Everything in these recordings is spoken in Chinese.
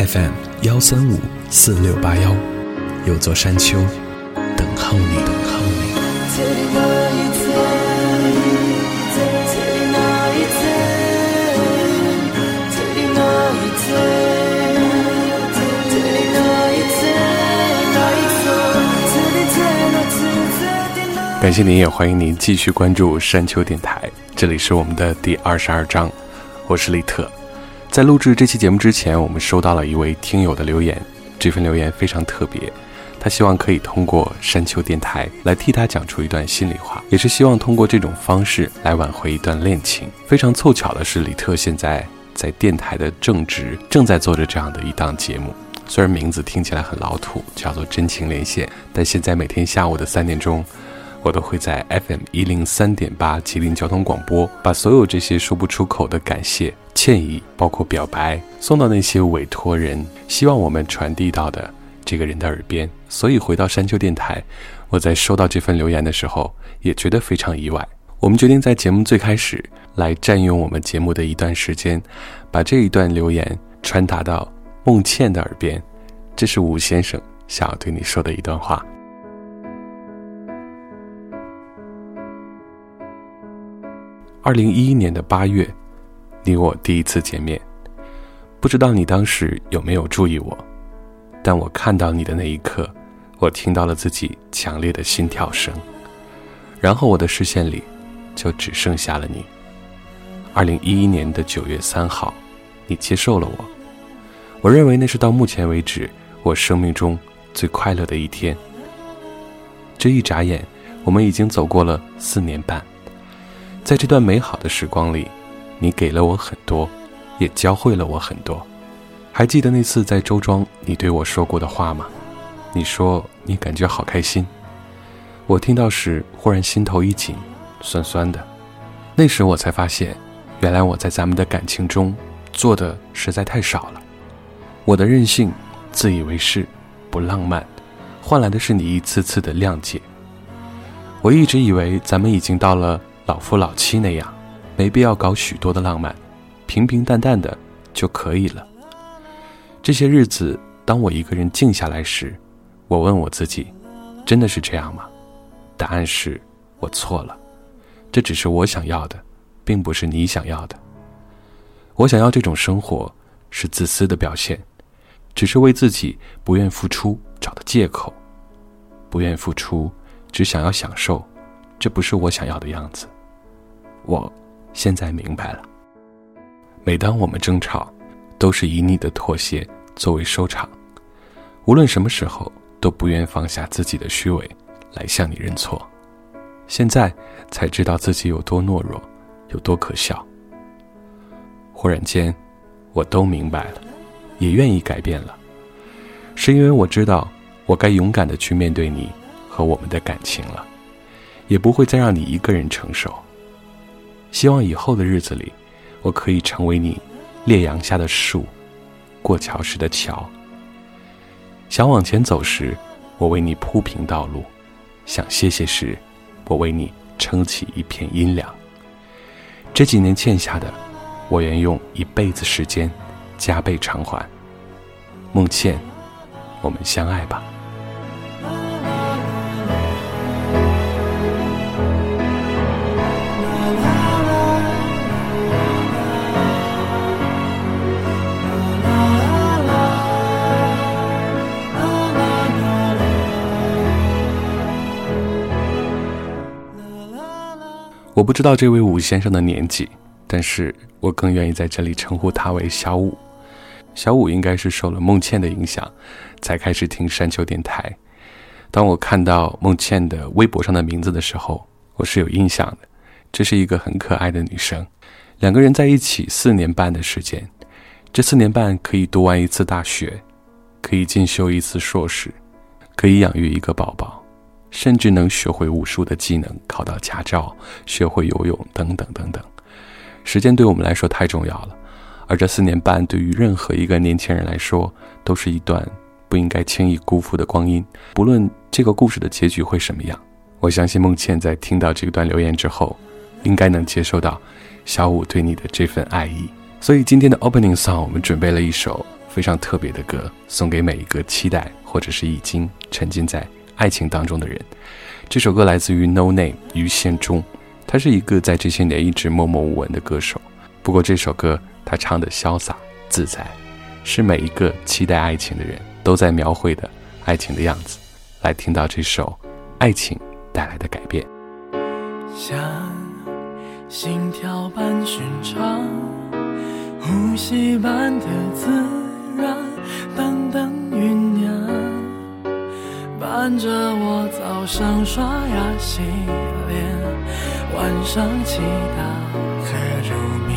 ？FM 幺三五四六八幺，有座山丘等候你，等候你。感谢您，也欢迎您继续关注山丘电台。这里是我们的第二十二章，我是李特。在录制这期节目之前，我们收到了一位听友的留言。这份留言非常特别，他希望可以通过山丘电台来替他讲出一段心里话，也是希望通过这种方式来挽回一段恋情。非常凑巧的是，李特现在在电台的正职，正在做着这样的一档节目。虽然名字听起来很老土，叫做《真情连线》，但现在每天下午的三点钟。我都会在 FM 一零三点八吉林交通广播，把所有这些说不出口的感谢、歉意，包括表白，送到那些委托人希望我们传递到的这个人的耳边。所以回到山丘电台，我在收到这份留言的时候，也觉得非常意外。我们决定在节目最开始来占用我们节目的一段时间，把这一段留言传达到孟倩的耳边。这是吴先生想要对你说的一段话。二零一一年的八月，你我第一次见面。不知道你当时有没有注意我，但我看到你的那一刻，我听到了自己强烈的心跳声，然后我的视线里就只剩下了你。二零一一年的九月三号，你接受了我。我认为那是到目前为止我生命中最快乐的一天。这一眨眼，我们已经走过了四年半。在这段美好的时光里，你给了我很多，也教会了我很多。还记得那次在周庄你对我说过的话吗？你说你感觉好开心。我听到时忽然心头一紧，酸酸的。那时我才发现，原来我在咱们的感情中做的实在太少了。我的任性、自以为是、不浪漫，换来的是你一次次的谅解。我一直以为咱们已经到了。老夫老妻那样，没必要搞许多的浪漫，平平淡淡的就可以了。这些日子，当我一个人静下来时，我问我自己：真的是这样吗？答案是我错了。这只是我想要的，并不是你想要的。我想要这种生活，是自私的表现，只是为自己不愿付出找的借口。不愿付出，只想要享受，这不是我想要的样子。我现在明白了。每当我们争吵，都是以你的妥协作为收场。无论什么时候，都不愿放下自己的虚伪，来向你认错。现在才知道自己有多懦弱，有多可笑。忽然间，我都明白了，也愿意改变了。是因为我知道，我该勇敢的去面对你和我们的感情了，也不会再让你一个人承受。希望以后的日子里，我可以成为你烈阳下的树，过桥时的桥。想往前走时，我为你铺平道路；想歇歇时，我为你撑起一片阴凉。这几年欠下的，我愿用一辈子时间加倍偿还。孟倩，我们相爱吧。我不知道这位武先生的年纪，但是我更愿意在这里称呼他为小武。小武应该是受了孟倩的影响，才开始听山丘电台。当我看到孟倩的微博上的名字的时候，我是有印象的。这是一个很可爱的女生，两个人在一起四年半的时间，这四年半可以读完一次大学，可以进修一次硕士，可以养育一个宝宝，甚至能学会武术的技能，考到驾照，学会游泳，等等等等。时间对我们来说太重要了，而这四年半对于任何一个年轻人来说，都是一段不应该轻易辜负的光阴。不论这个故事的结局会什么样，我相信孟倩在听到这段留言之后。应该能接受到小五对你的这份爱意，所以今天的 opening song 我们准备了一首非常特别的歌，送给每一个期待或者是已经沉浸在爱情当中的人。这首歌来自于 No Name 于宪忠，他是一个在这些年一直默默无闻的歌手。不过这首歌他唱的潇洒自在，是每一个期待爱情的人都在描绘的爱情的样子。来听到这首爱情带来的改变。像心跳般寻常，呼吸般的自然，伴着我早上刷牙洗脸，晚上祈祷和入眠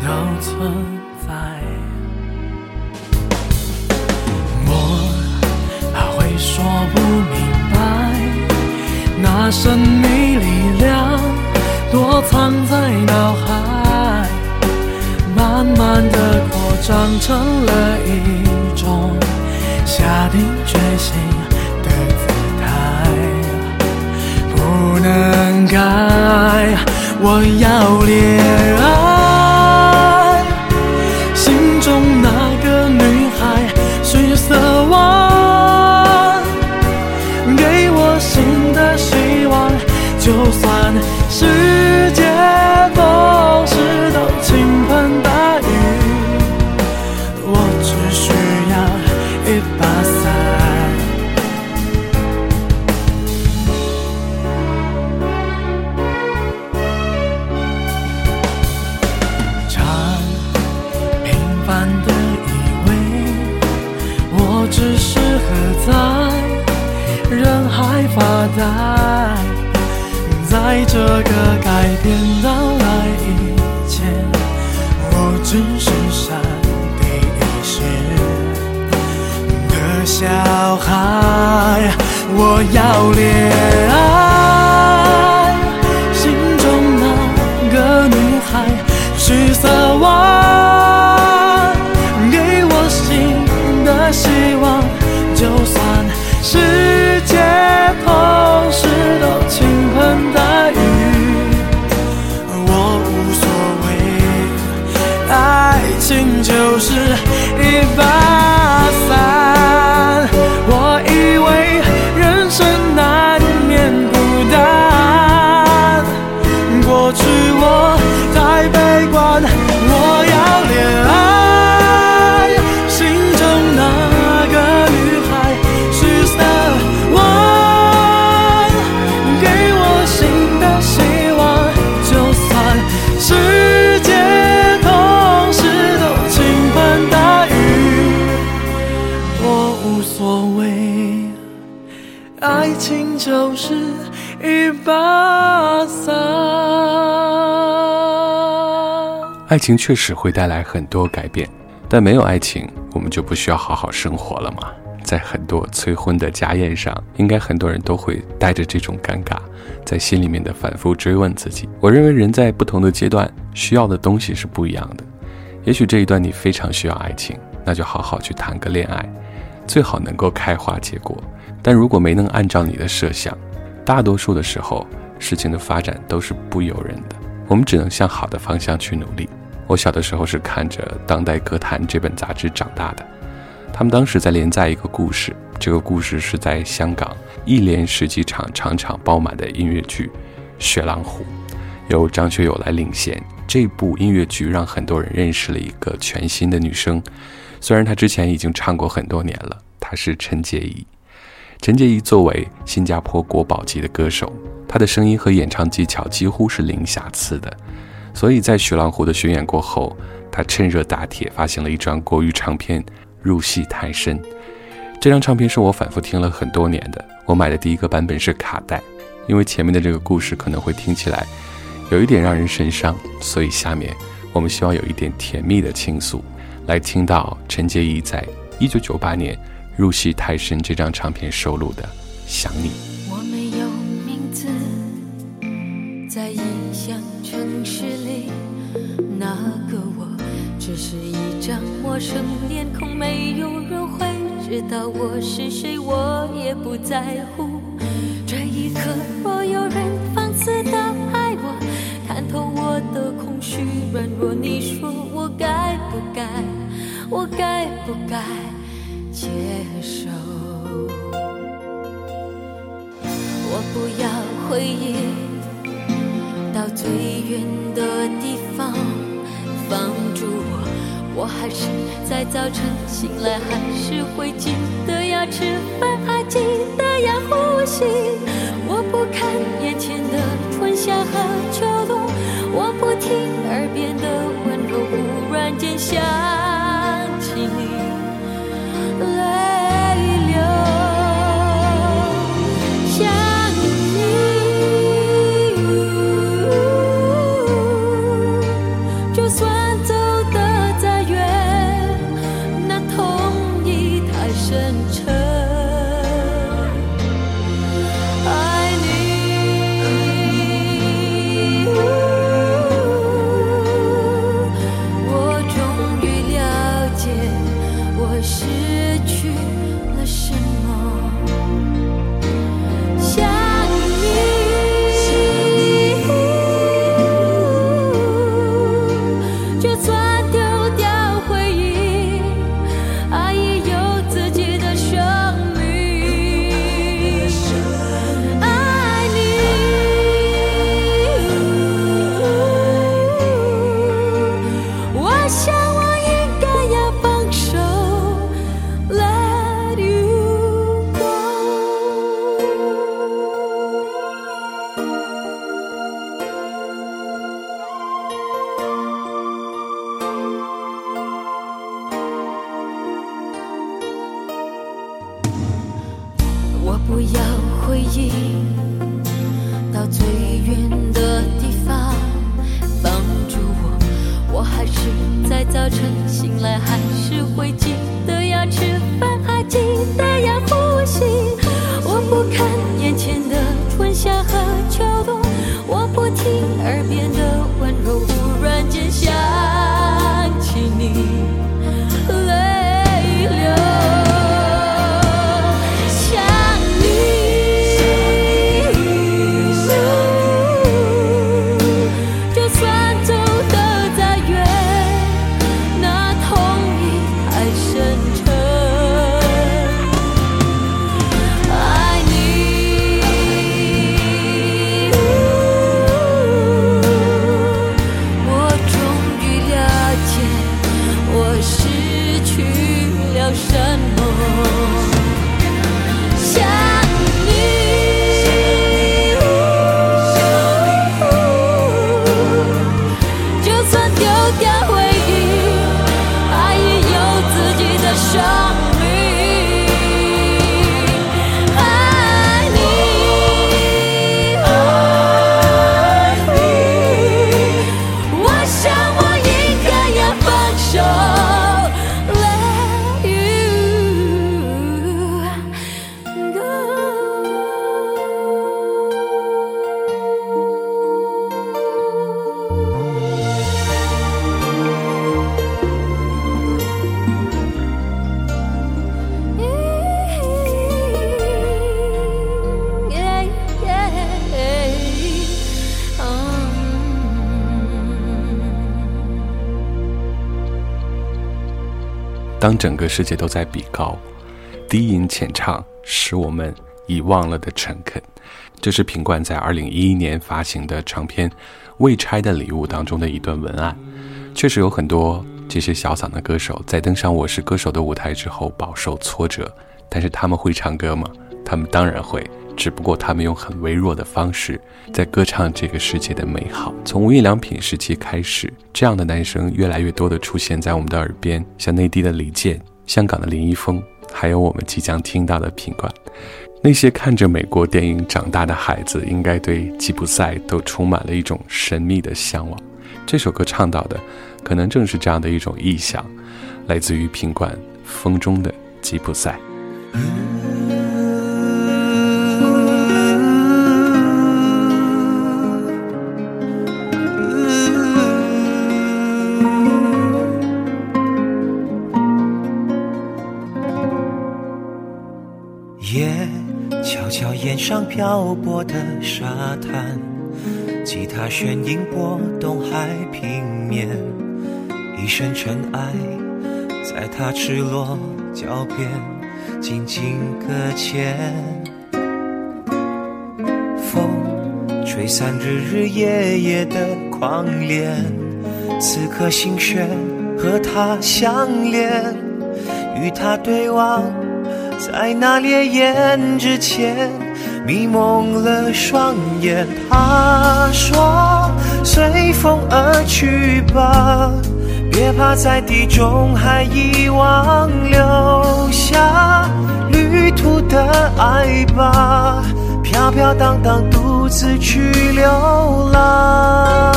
都存在。我还会说不明白，那神秘力量。躲藏在脑海，慢慢的扩张成了一种下定决心的姿态，不能改，我要恋爱，爱情就是一把爱情确实会带来很多改变，但没有爱情，我们就不需要好好生活了吗？在很多催婚的家宴上，应该很多人都会带着这种尴尬，在心里面的反复追问自己。我认为人在不同的阶段需要的东西是不一样的。也许这一段你非常需要爱情，那就好好去谈个恋爱，最好能够开花结果。但如果没能按照你的设想，大多数的时候，事情的发展都是不由人的。我们只能向好的方向去努力。我小的时候是看着《当代歌坛》这本杂志长大的，他们当时在连载一个故事，这个故事是在香港一连十几场场场爆满的音乐剧《雪狼湖》，由张学友来领衔。这部音乐剧让很多人认识了一个全新的女生，虽然她之前已经唱过很多年了，她是陈洁仪。陈洁仪作为新加坡国宝级的歌手，她的声音和演唱技巧几乎是零瑕疵的，所以在徐浪湖的巡演过后，他趁热打铁发行了一张国语唱片《入戏太深》。这张唱片是我反复听了很多年的，我买的第一个版本是卡带，因为前面的这个故事可能会听起来有一点让人神伤，所以下面我们希望有一点甜蜜的倾诉，来听到陈洁仪在一九九八年《入戏太深》这张唱片收录的《想你》。在异乡城市里，那个我只是一张陌生脸孔，没有人会知道我是谁，我也不在乎。这一刻，若有人放肆的爱我，看透我的空虚软弱，你说我该不该？我该不该接受？我不要回忆。到最远的地方，放住我。我还是在早晨醒来，还是会记得要吃饭，还记得要呼吸。我不看眼前的春夏和秋冬，我不听耳边的温柔，忽然间想整个世界都在比高，低吟浅唱使我们遗忘了的诚恳，这是品冠在二零一一年发行的长片《未拆的礼物》当中的一段文案。确实有很多这些小嗓的歌手在登上《我是歌手》的舞台之后饱受挫折，但是他们会唱歌吗？他们当然会，只不过他们用很微弱的方式在歌唱这个世界的美好。从无印良品时期开始，这样的男生越来越多的出现在我们的耳边，像内地的李健、香港的林一峰，还有我们即将听到的品冠。那些看着美国电影长大的孩子，应该对吉普赛都充满了一种神秘的向往。这首歌唱到的，可能正是这样的一种意象，来自于品冠《风中的吉普赛》。上漂泊的沙滩，吉他弦音拨动海平面，一身尘埃，在他赤裸脚边静静搁浅。风吹散日日夜夜的狂恋，此刻心弦和他相连，与他对望，在那烈焰之前。迷蒙了双眼，他说：“随风而去吧，别怕在地中海遗忘，留下旅途的爱吧，飘飘荡荡独自去流浪，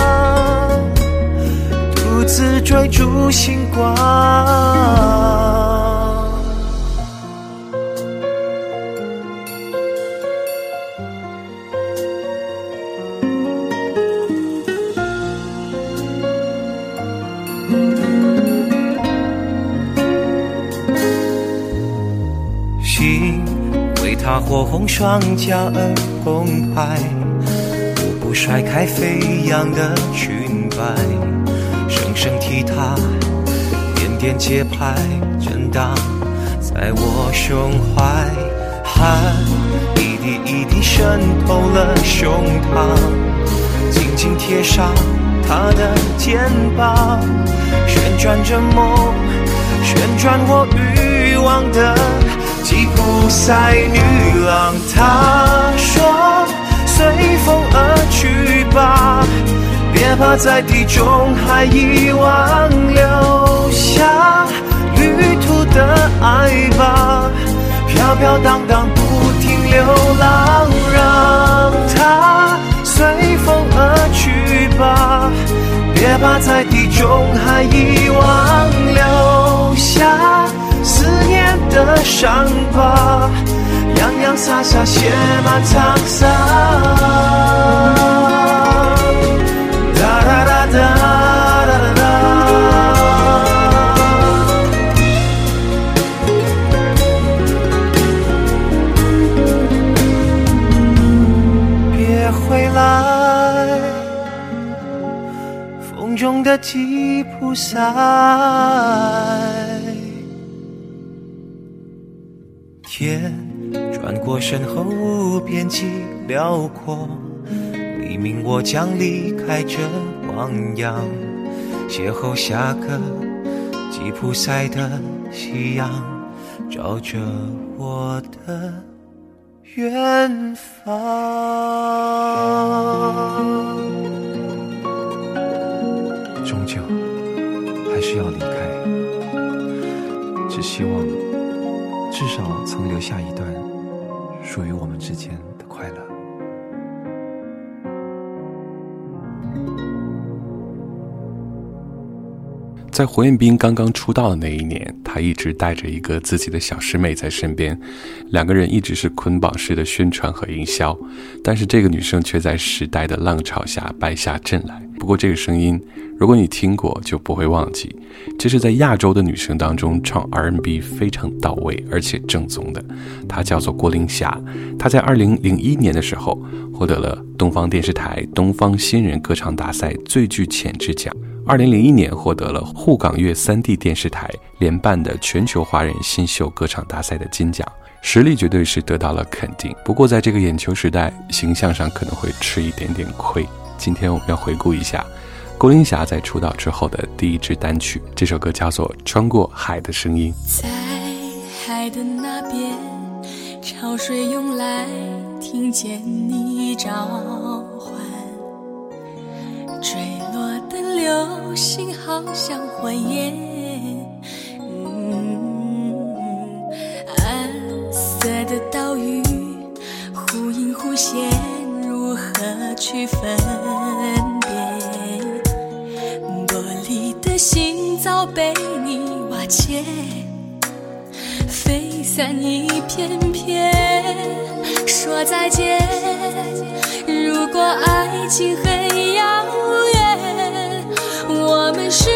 独自追逐星光。”他火红双颊而澎湃，舞步甩开飞扬的裙摆，声声踢踏，点点节拍震荡在我胸怀，汗一滴一滴渗透了胸膛，紧紧贴上他的肩膀，旋转着梦，旋转我欲望的。吉普赛女郎，她说：“随风而去吧，别怕在地中海遗忘，留下旅途的爱吧，飘飘荡荡不停流浪，让它随风而去吧，别怕在地中海遗忘，留下。”的伤疤，洋洋洒洒写满沧桑。哒哒哒哒哒哒哒。别回来，风中的吉普赛。天转过身后，无边际辽阔。黎明，我将离开这汪洋，邂逅下个吉普赛的夕阳，照着我的远方。终究还是要离开，只希望。至少曾留下一段属于我们之间的快乐。在胡彦斌刚刚出道的那一年，他一直带着一个自己的小师妹在身边，两个人一直是捆绑式的宣传和营销。但是这个女生却在时代的浪潮下败下阵来。不过这个声音。如果你听过，就不会忘记，这是在亚洲的女生当中唱 R&B 非常到位而且正宗的。她叫做郭玲霞，她在2001年的时候获得了东方电视台东方新人歌唱大赛最具潜质奖，2001年获得了沪港粤三地电视台联办的全球华人新秀歌唱大赛的金奖，实力绝对是得到了肯定。不过在这个眼球时代，形象上可能会吃一点点亏。今天我们要回顾一下。郭玲霞在出道之后的第一支单曲，这首歌叫做《穿过海的声音》。在海的那边，潮水涌来，听见你召唤，坠落的流星好像欢颜。暗色的岛屿，忽隐忽现，如何去分辨？玻璃的心早被你瓦解。飞散一片片，说再见。如果爱情很遥远，我们是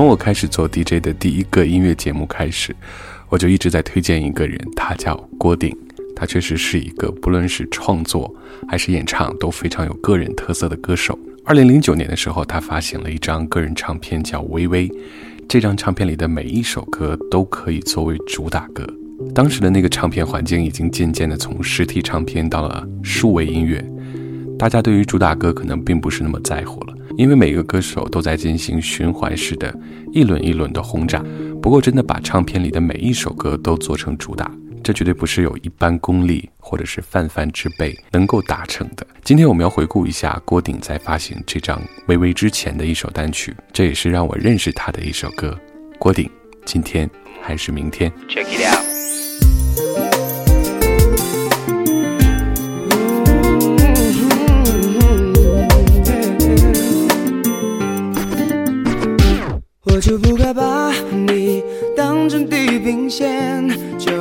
从我开始做 DJ 的第一个音乐节目开始，我就一直在推荐一个人，他叫郭顶。他确实是一个不论是创作还是演唱都非常有个人特色的歌手。二零零九年的时候，他发行了一张个人唱片，叫《微微》。这张唱片里的每一首歌都可以作为主打歌。当时的那个唱片环境已经渐渐的从实体唱片到了数位音乐，大家对于主打歌可能并不是那么在乎了，因为每个歌手都在进行循环式的、一轮一轮的轰炸。不过，真的把唱片里的每一首歌都做成主打，这绝对不是有一般功力或者是泛泛之辈能够达成的。今天我们要回顾一下郭顶在发行这张《微微》之前的一首单曲，这也是让我认识他的一首歌。郭顶，今天还是明天？Check it out. 我就不该把你当成地平线，就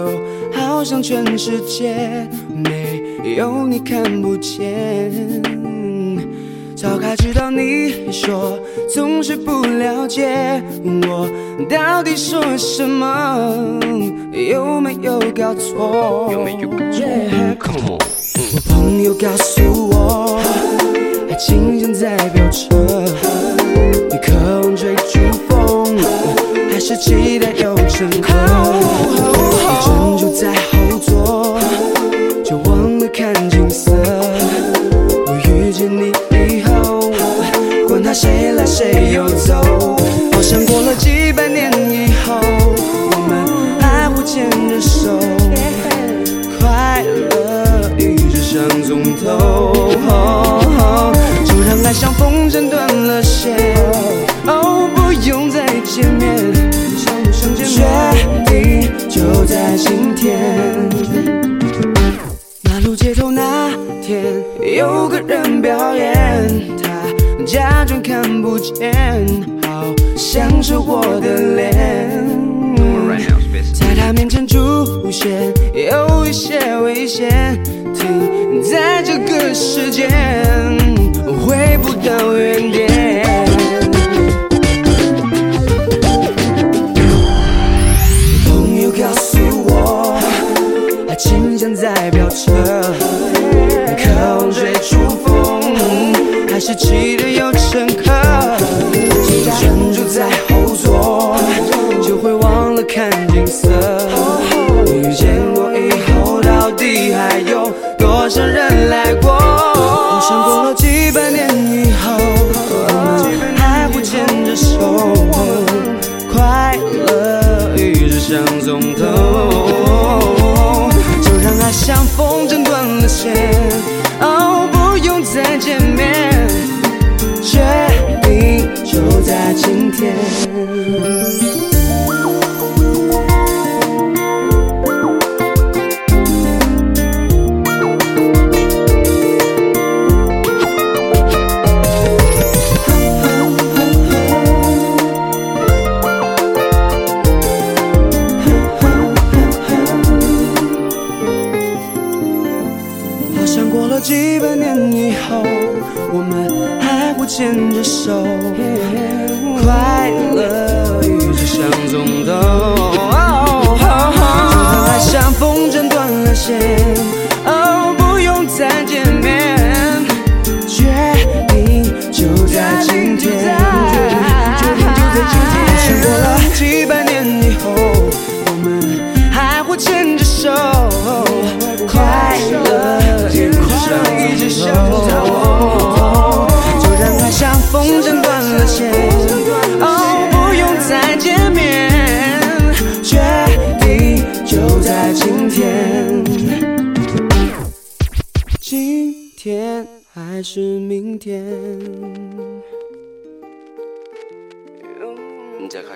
好像全世界没有你看不见。早该知道你说总是不了解我到底说什么，有没有搞错？有没有 on，我朋友告诉我，琴弦在飙车，你渴望追逐风，还是期待有乘客？你专注在后座，却忘了看景色。我遇见你以后，管他谁来谁又走，好像过了几爱像风筝断了线，哦，不用再见面，决定就在今天。马路街头那天，有个人表演，他假装看不见，好像是我的脸。在他面前出现，有一些危险，停在这个时间，到原点。朋友告诉我，爱情像在飙车，渴望追逐风，还是期待有乘客。专注在后座，就会忘了看景色。遇见我以后，到底还有多少人来过？今天。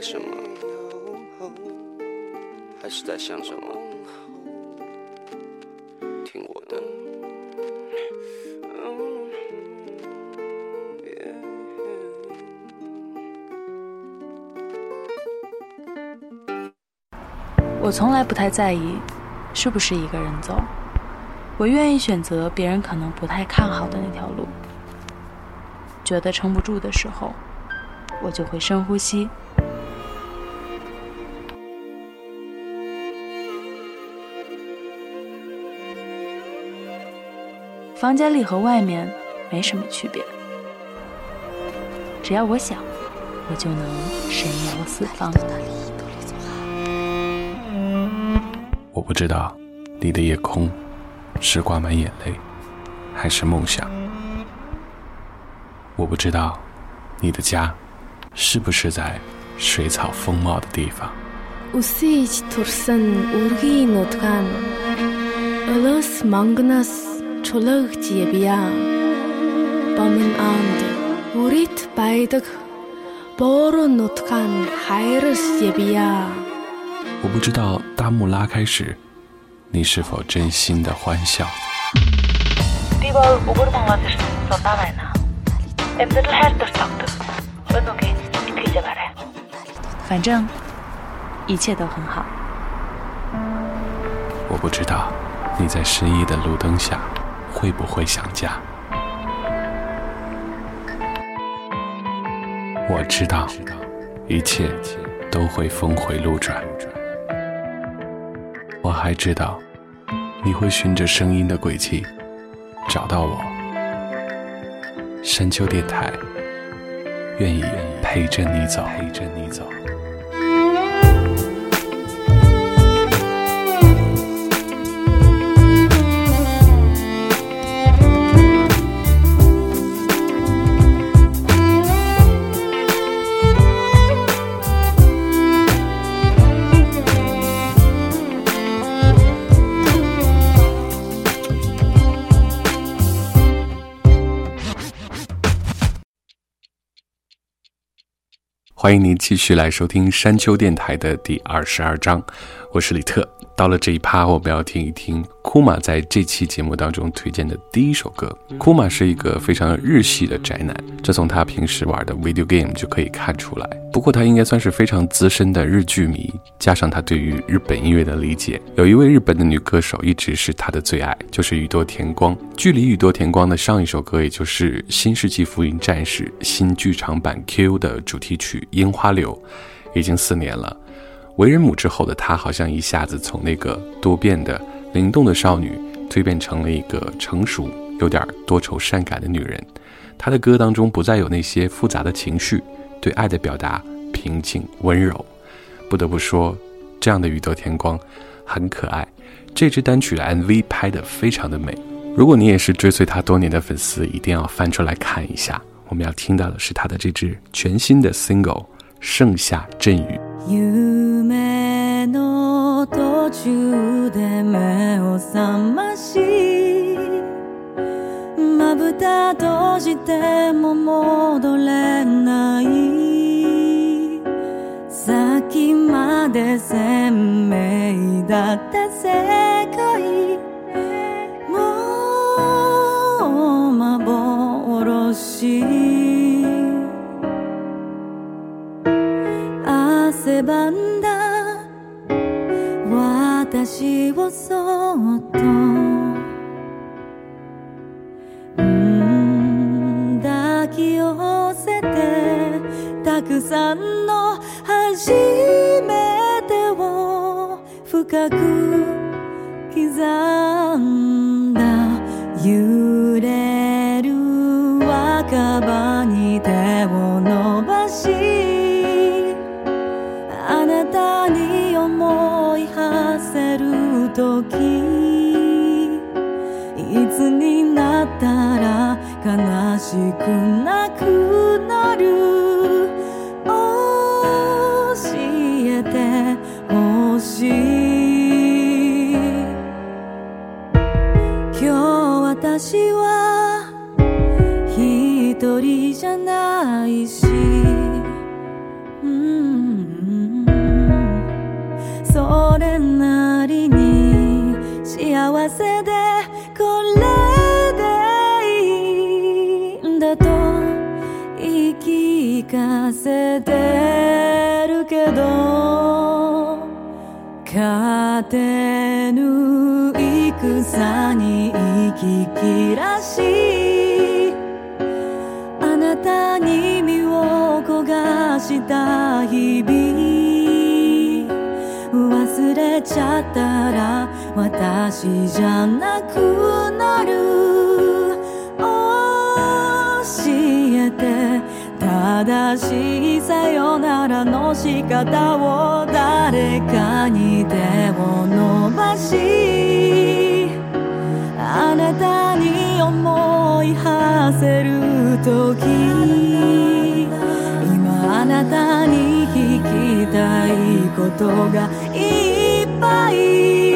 什么？还是在想什么？听我的。我从来不太在意是不是一个人走，我愿意选择别人可能不太看好的那条路。觉得撑不住的时候，我就会深呼吸。房间里和外面没什么区别，只要我想，我就能神游四方。我不知道你的夜空是挂满眼泪，还是梦想。我不知道你的家是不是在水草丰茂的地方。Үсэж төрсөн үргийн нутгаан Өлөөс мангнаас чулаагч явъя. Бомын анд үрит байдаг боору нутгаан хайрс явъя. 我不知道大幕拉开时，你是否真心的欢笑。 Би бол өгөр Монгол ирсэн зурдаа байна. Амьдрал хайр төртөгдөг. Өнөөгийн итгэж барай. 反正一切都很好。我不知道你在深夜的路灯下 会不会想家。我知道一切都会峰回路转。我还知道，你会循着声音的轨迹找到我。山丘电台，愿意陪着你走，陪着你走。欢迎您继续来收听山丘电台的第二十二章，我是李特。到了这一趴，我们要听一听库玛在这期节目当中推荐的第一首歌。库玛是一个非常日系的宅男，这从他平时玩的 video game 就可以看出来。不过他应该算是非常资深的日剧迷，加上他对于日本音乐的理解，有一位日本的女歌手一直是他的最爱，就是宇多田光。距离宇多田光的上一首歌，也就是《新世纪福音战士》新剧场版 Q 的主题曲《樱花柳》，已经四年了。为人母之后的她，好像一下子从那个多变的、灵动的少女，蜕变成了一个成熟、有点多愁善感的女人。她的歌当中不再有那些复杂的情绪，对爱的表达平静温柔。不得不说，这样的宇多田光很可爱。这支单曲的 MV 拍得非常的美。如果你也是追随他多年的粉丝，一定要翻出来看一下。我们要听到的是他的这支全新的 single《盛夏阵雨》。で目を覚ましまぶた閉じても戻れない。先まで鮮明だったをそっとん抱き寄せてたくさんの初めてを深く刻んだ夢ったら悲しくなくなる。教えてほしい。今日私は勝てぬ戦に生き切らしあなたに身を焦がした日々忘れちゃったら私じゃなくなる教えて正しいさよならの仕方を誰かに手を伸ばしあなたに思い馳せる時今あなたに聞きたいことがいっぱい。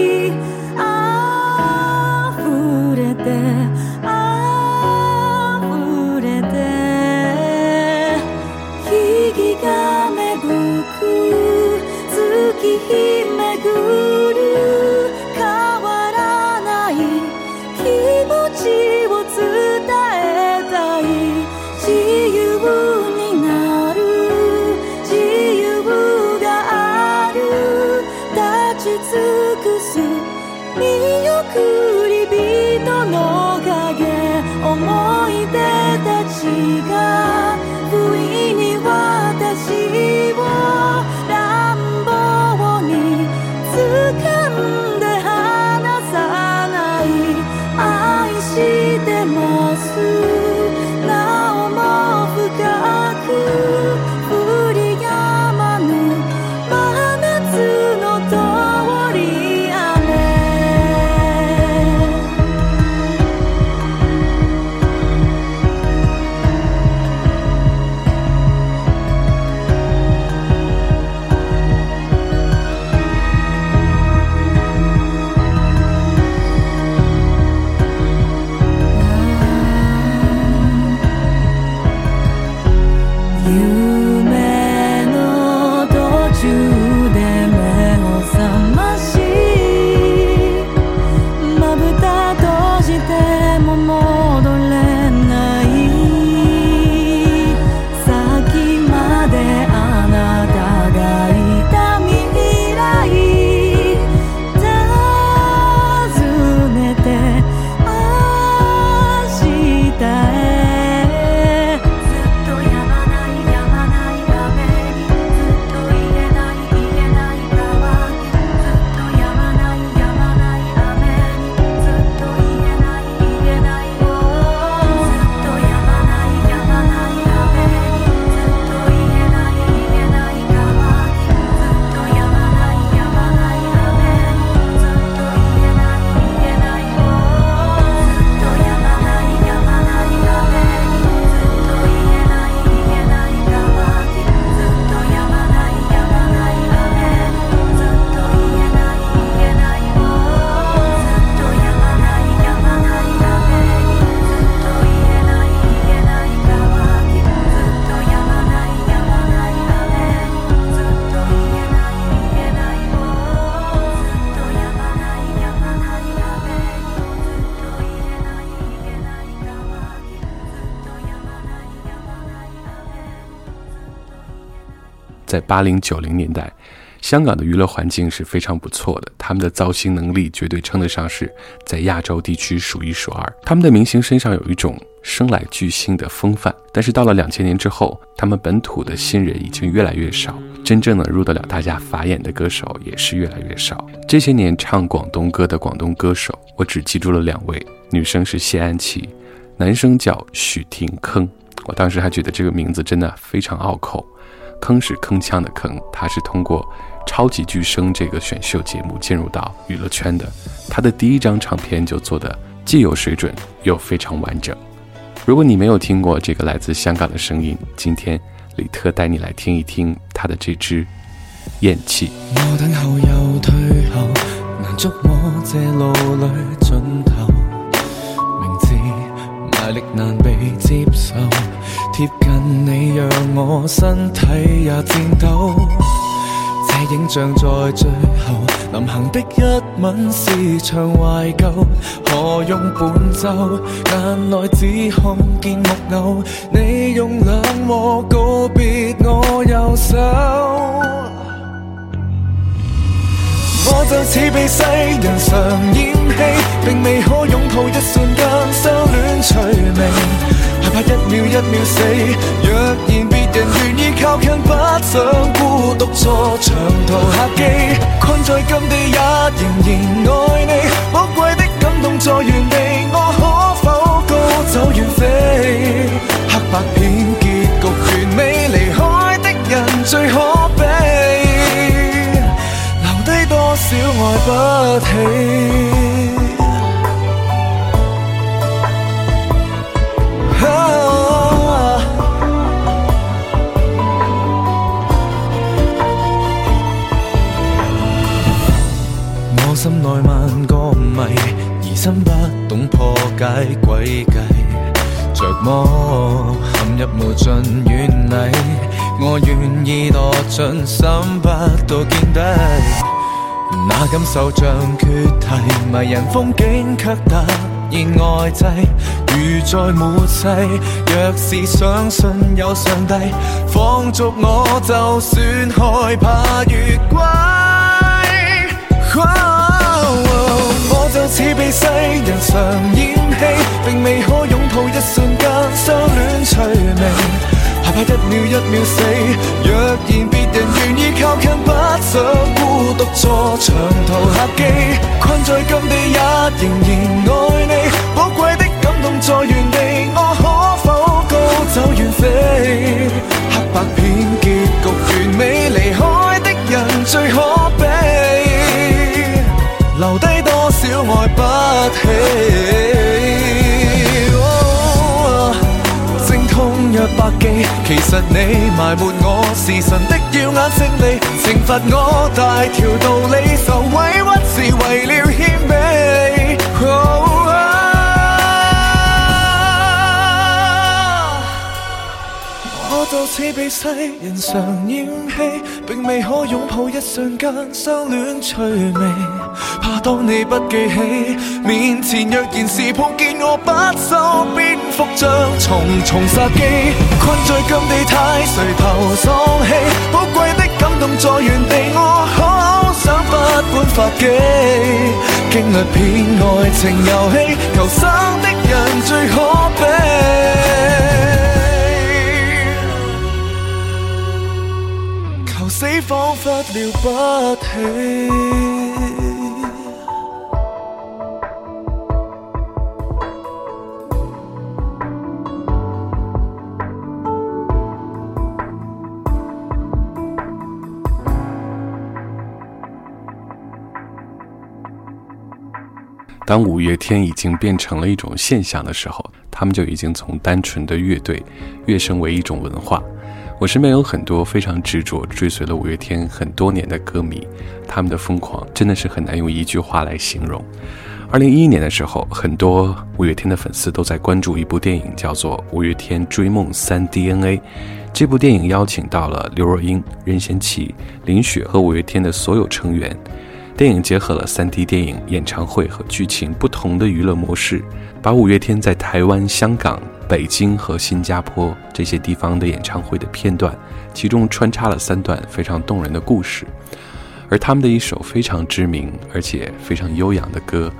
在八零九零年代，香港的娱乐环境是非常不错的，他们的造星能力绝对称得上是在亚洲地区数一数二。他们的明星身上有一种生来巨星的风范，但是到了两千年之后，他们本土的新人已经越来越少，真正能入得了大家法眼的歌手也是越来越少。这些年唱广东歌的广东歌手，我只记住了两位，女生是谢安琪，男生叫许廷铿。我当时还觉得这个名字真的非常拗口，铿是铿锵的铿，他是通过《超级巨声》这个选秀节目进入到娱乐圈的。他的第一张唱片就做的既有水准又非常完整。如果你没有听过这个来自香港的声音，今天李特带你来听一听他的这支《咽气》。我等候又退后，难捉摸这路里尽头，力难被接受。贴近你，让我身体也颤抖。这影像在最后临行的一吻是场怀旧，何用伴奏？眼内只看见木偶，你用冷漠告别我右手。我就似被世人常并未可拥抱一瞬間相戀趣味，害怕一秒一秒死。若然別人願意靠近，不想孤獨坐長途客機，困在禁地也仍然愛你。宝贵的感動在原地，我可否高走遠飛？黑白片結局完美，離開的人最可悲。留低多少愛不起。我心內萬個謎，疑心不懂破解詭計，着魔陷入無盡遠泥，我願意墮進心不到見底。那感受像缺堤，迷人風景卻突然呆滯，如在末世。若是相信有上帝，放逐我就算害怕越軌。我就似被世人常演戏，并未可拥抱一瞬间相恋趣味。害怕一秒一秒死，若然别人愿意靠近，不想孤独坐长途客机，困在禁地也仍然爱你，宝贵的感动在原地，我其实你埋没我是神的耀眼胜利，惩罚我大条道理，受委屈是为了 ah, 我就似被世人常嫌棄，並未可拥抱一瞬间。相恋趣味。怕当你不记起，面前若然是碰见我，不收蝙蝠將重重杀机，困在禁地太垂头丧气，宝贵的感动在原地，我好想不管發記，經歷片爱情游戏，求生的人最可死彷彿了不起。当五月天已经变成了一种现象的时候，他们就已经从单纯的乐队跃升为一种文化。我身边有很多非常执着追随了五月天很多年的歌迷，他们的疯狂真的是很难用一句话来形容。二零一一年的时候，很多五月天的粉丝都在关注一部电影，叫做《五月天追梦三 DNA》。这部电影邀请到了刘若英、任贤齐、林雪和五月天的所有成员。电影结合了 3D 电影、演唱会和剧情不同的娱乐模式，把五月天在台湾、香港北京和新加坡这些地方的演唱会的片段，其中穿插了三段非常动人的故事。而他们的一首非常知名而且非常悠扬的歌，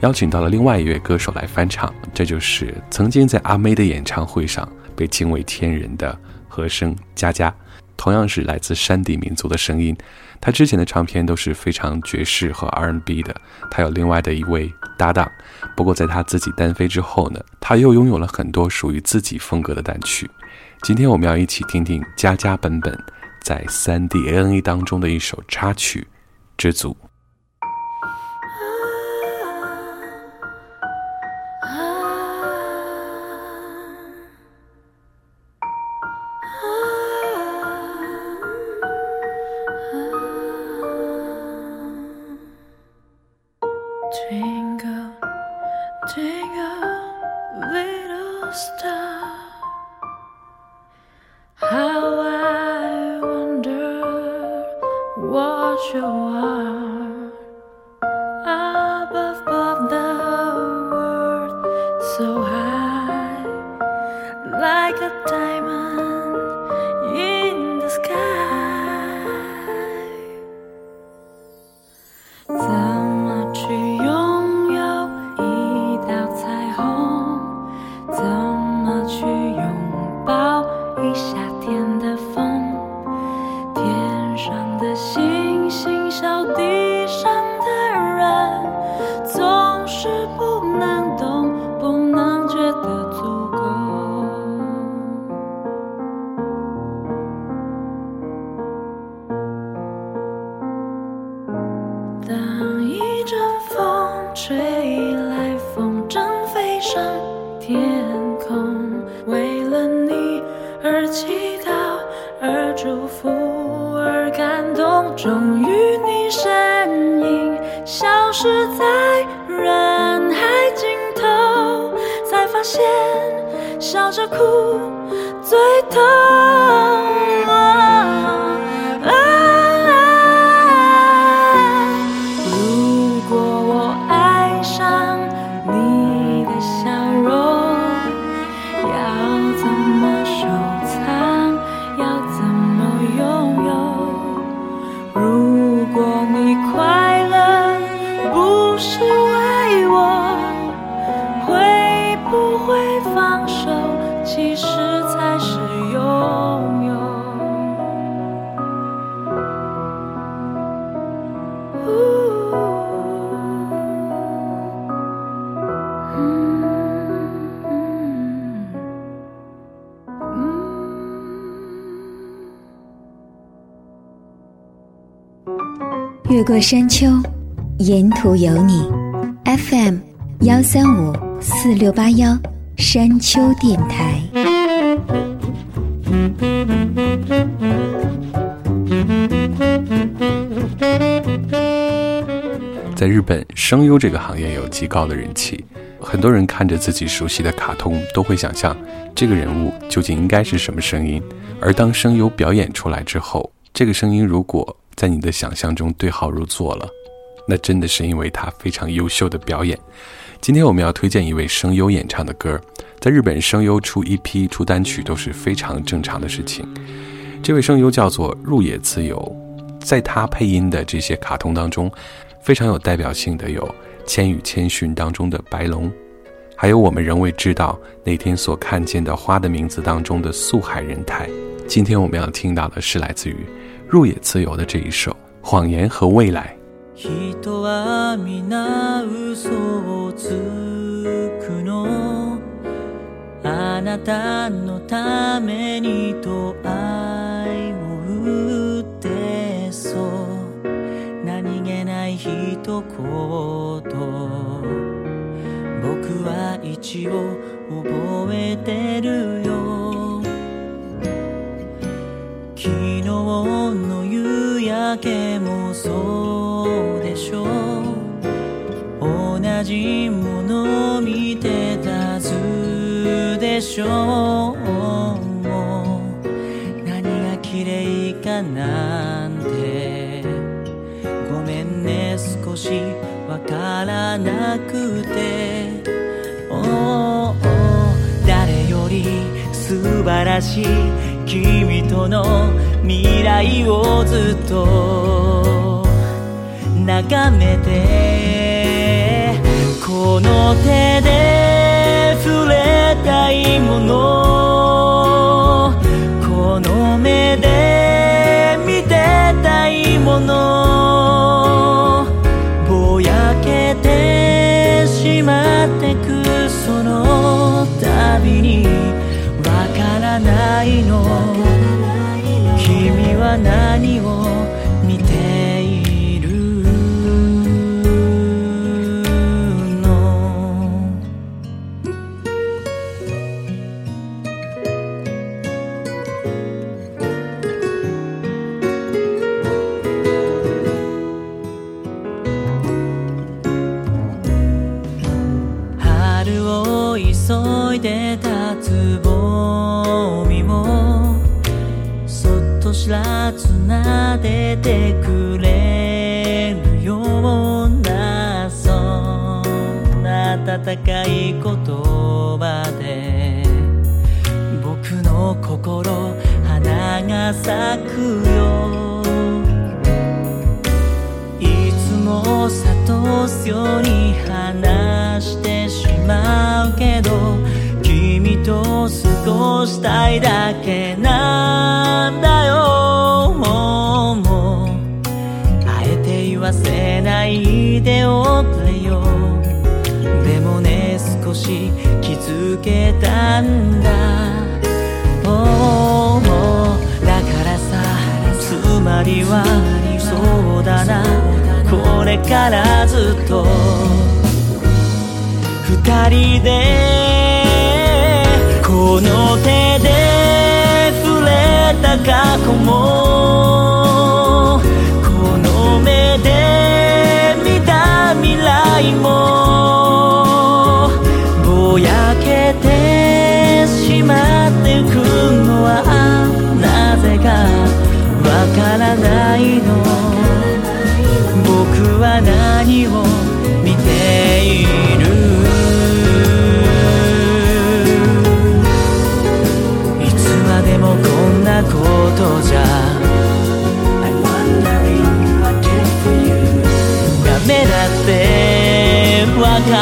邀请到了另外一位歌手来翻唱，这就是曾经在阿妹的演唱会上被惊为天人的和声佳佳。同样是来自山地民族的声音，他之前的唱片都是非常爵士和 R&B 的。他有另外的一位搭档，不过在他自己单飞之后呢，他又拥有了很多属于自己风格的单曲。今天我们要一起听听加加本本在三 D ANA 当中的一首插曲《知足》。笑着哭，最疼。过山丘，沿途有你。FM 幺三五四六八幺，山丘电台。在日本，声优这个行业有极高的人气。很多人看着自己熟悉的卡通，都会想象这个人物究竟应该是什么声音。而当声优表演出来之后，这个声音如果在你的想象中对号入座了，那真的是因为他非常优秀的表演。今天我们要推荐一位声优演唱的歌，在日本声优出 EP 出单曲都是非常正常的事情。这位声优叫做入野自由，在他配音的这些卡通当中，非常有代表性的有《千与千寻》当中的白龙，还有我们仍未知道那天所看见的花的名字当中的素海人太。今天我们要听到的是来自于。入野自由的这一首《谎言和未来》。人は皆嘘をつくのあなたのためにと愛を売ってそう何気ない一言僕は一応覚えてる ずでしょう何が綺麗かなんてごめんね少しわからなくて、oh, oh 誰より素晴らしい君との未来をずっと。眺めてこの手でれたいもの。この目で見てたいもの。ぼやけてしまってくその度に。わからないの。君は何をてくれるようなそんな温かい言葉で僕の心花が咲くよ。いつも諭すように話してしまうけど君と過ごしたいだけな少し気づけたんだ。おうだからさつまりはそうだな。これからずっと。二人でこの手で触れた過去も。この目で見た未来も。なぜかわからないの。僕は何を見ている。いつまでもこんなことじゃ。ダメだってわか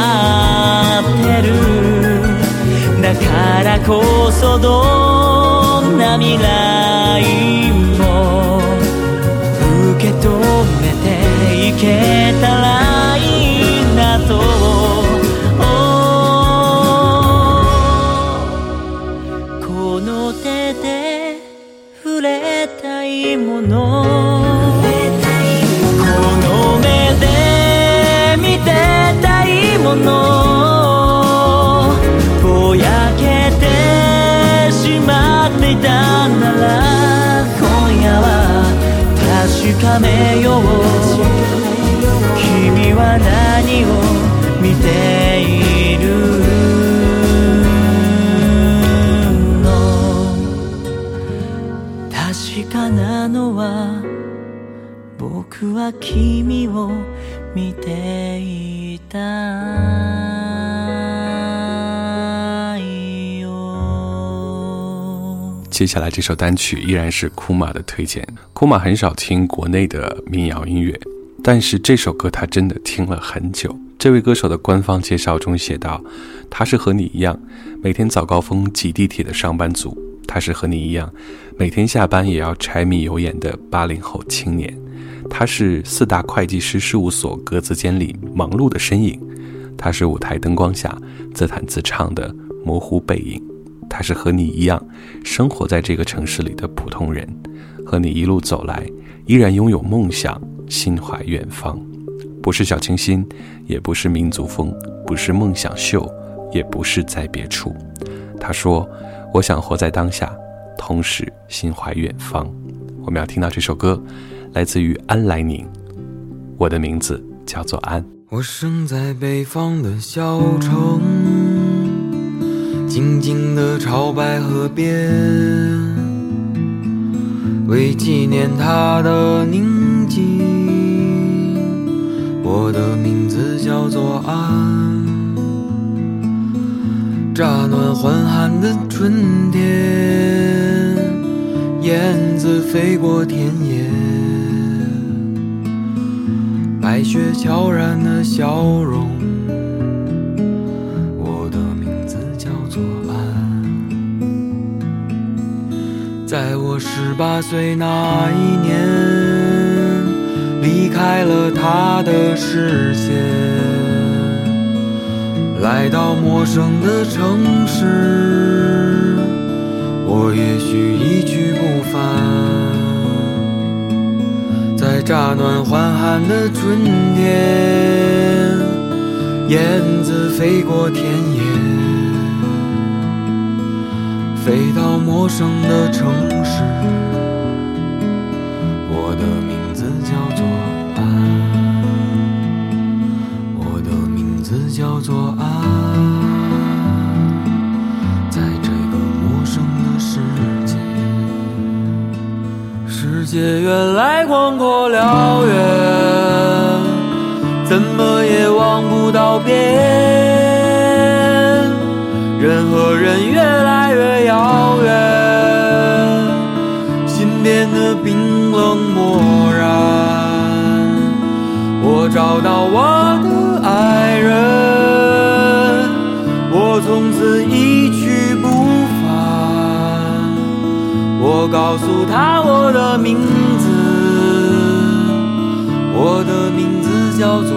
ってる。だからこそどうんな未来も受け止めていけたらいいなとかめよう君は何を見ているの？確かなのは僕は君を見ていた。接下来这首单曲依然是库玛的推荐。库玛很少听国内的民谣音乐，但是这首歌他真的听了很久。这位歌手的官方介绍中写道，他是和你一样每天早高峰挤地铁的上班族，他是和你一样每天下班也要柴米油盐的八零后青年，他是四大会计师事务所格子间里忙碌的身影，他是舞台灯光下自弹自唱的模糊背影。他是和你一样生活在这个城市里的普通人，和你一路走来，依然拥有梦想，心怀远方。不是小清新，也不是民族风，不是梦想秀，也不是在别处。他说：“我想活在当下，同时心怀远方。”我们要听到这首歌，来自于安来宁。我的名字叫做安。我生在北方的小城。静静的朝白河边，为纪念他的宁静，我的名字叫做安。乍暖还寒的春天，燕子飞过田野，白雪悄然的笑容。在我十八岁那一年，离开了他的视线。来到陌生的城市，我也许一去不返。在乍暖还寒的春天，燕子飞过田野，飞到陌生的城市。我的名字叫做安。我的名字叫做安，在这个陌生的世界，世界原来广阔辽远，怎么也望不到边。人和人越来遥远，心变得冰冷漠然。我找到我的爱人。我从此一去不返。我告诉他我的名字，我的名字叫做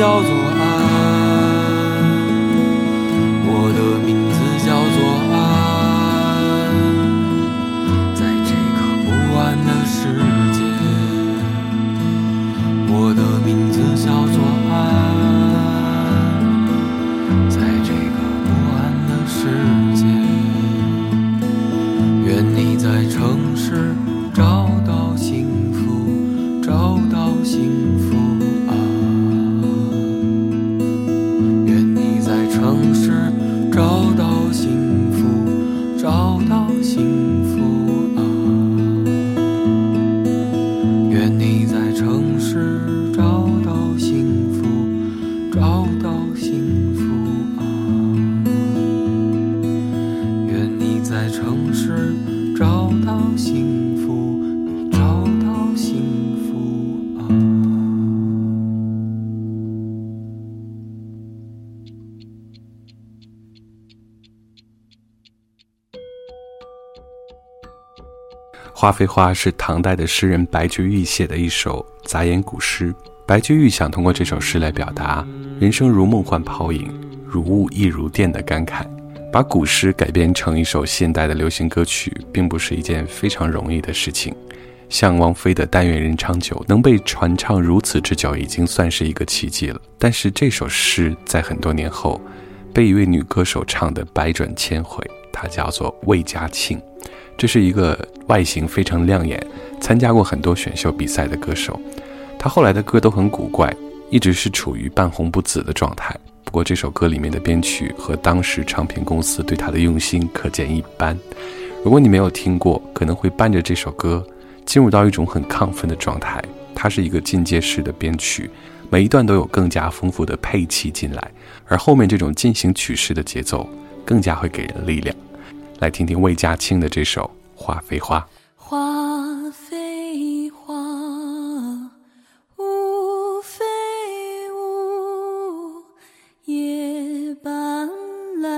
叫做花非花是唐代的诗人白居易写的一首杂言古诗。白居易想通过这首诗来表达“人生如梦幻泡影，如雾亦如电”的感慨。把古诗改编成一首现代的流行歌曲，并不是一件非常容易的事情。像王菲的《但愿人长久》能被传唱如此之久，已经算是一个奇迹了。但是这首诗在很多年后，被一位女歌手唱得百转千回。她叫做魏佳庆，这是一个外形非常亮眼、参加过很多选秀比赛的歌手。他后来的歌都很古怪，一直是处于半红不紫的状态。不过这首歌里面的编曲和当时唱片公司对他的用心可见一斑。如果你没有听过，可能会伴着这首歌。进入到一种很亢奋的状态，它是一个进阶式的编曲，每一段都有更加丰富的配器进来，而后面这种进行曲式的节奏更加会给人力量。来听听魏佳庆的这首《花非花》。花非花，雾非雾，夜半来，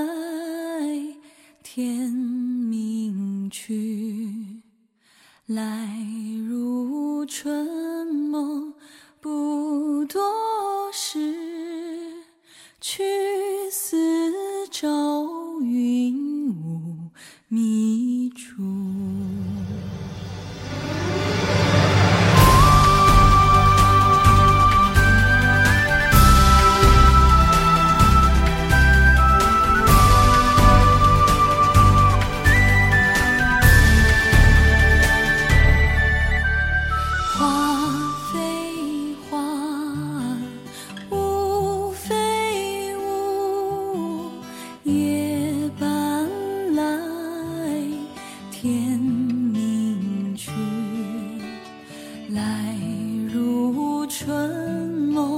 天明去。来如春梦不多时，去似朝云雾迷住。春梦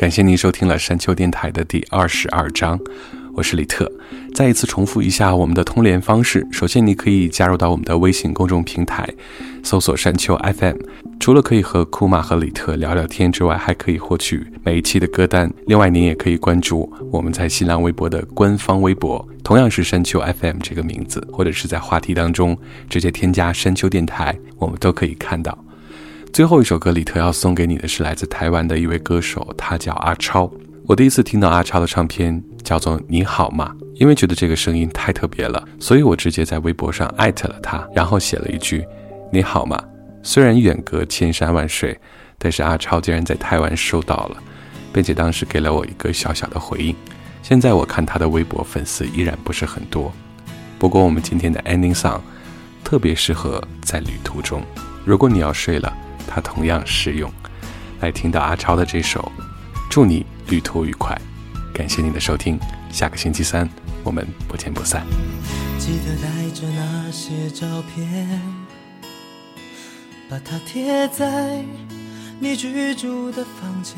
感谢您收听了山丘电台的第二十二章，我是李特。再一次重复一下我们的通联方式：首先，你可以加入到我们的微信公众平台，搜索山丘 FM。除了可以和库玛和李特聊聊天之外，还可以获取每一期的歌单。另外，您也可以关注我们在新浪微博的官方微博，同样是山丘 FM 这个名字，或者是在话题当中直接添加山丘电台，我们都可以看到。最后一首歌里特要送给你的是来自台湾的一位歌手，他叫阿超。我第一次听到阿超的唱片叫做《你好吗》，因为觉得这个声音太特别了，所以我直接在微博上艾特了他，然后写了一句：“你好吗？”虽然远隔千山万水，但是阿超竟然在台湾收到了，并且当时给了我一个小小的回应。现在我看他的微博粉丝依然不是很多，不过我们今天的 ending song 特别适合在旅途中。如果你要睡了，它同样适用。来听到阿超的这首，祝你旅途愉快。感谢您的收听，下个星期三我们不见不散。记得带着那些照片，把它贴在你居住的房间。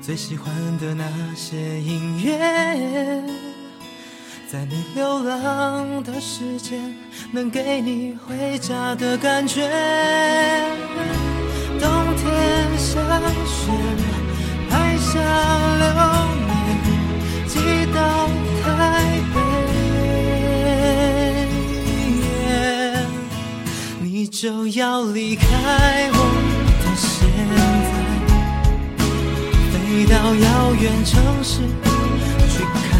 最喜欢的那些音乐，在你流浪的时间，能给你回家的感觉。冬天下雪，拍下流年，寄到台北。你就要离开我的现在，飞到遥远城市去，看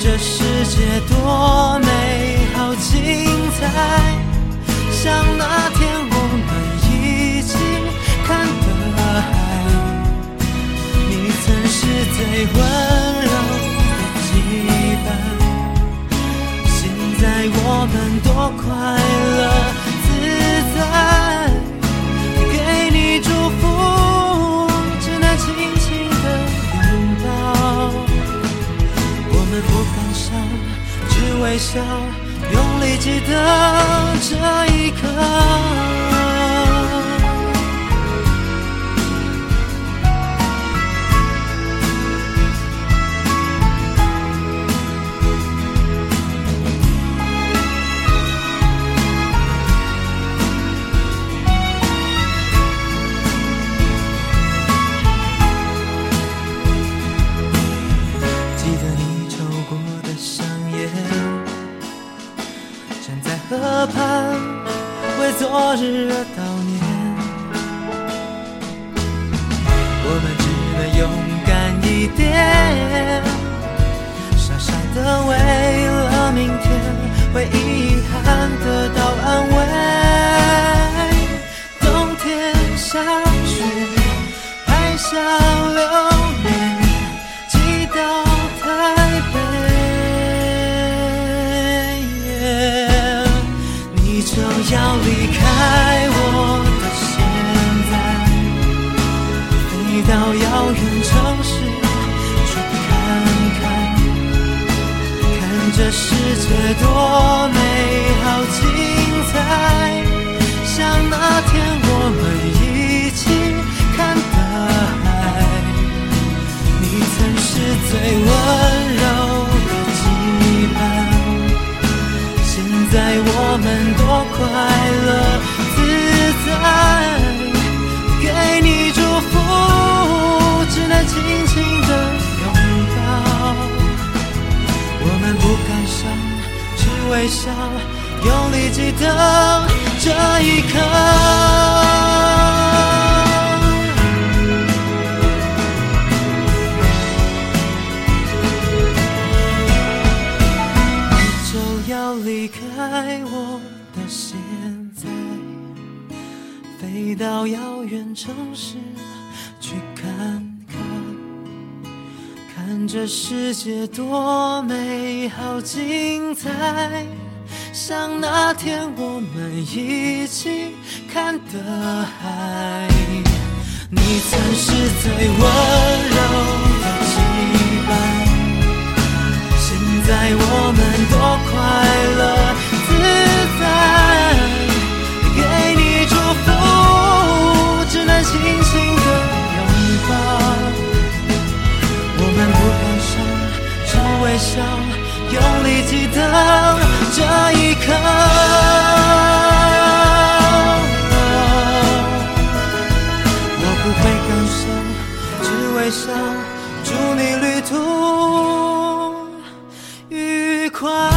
这世界多美好精彩。像那天我们一起看的海，你曾是最温柔的羁绊。现在我们多快乐自在，不感伤，只微笑。用力记得这一刻。畔，为昨日而悼念。我们只能勇敢一点，傻傻的为了明天，为远城市去看看，看这世界多美好精彩。要，用力记得这一刻。你就要离开我的现在，飞到遥远城市去看看，看这世界多美好精彩。像那天我们一起看的海，你曾是最温柔的羁绊。现在我们多快乐自在，给你祝福，只能轻轻的拥抱。我们不感伤，只微笑，用力记得这一刻，我不会感伤，只微笑，祝你旅途愉快。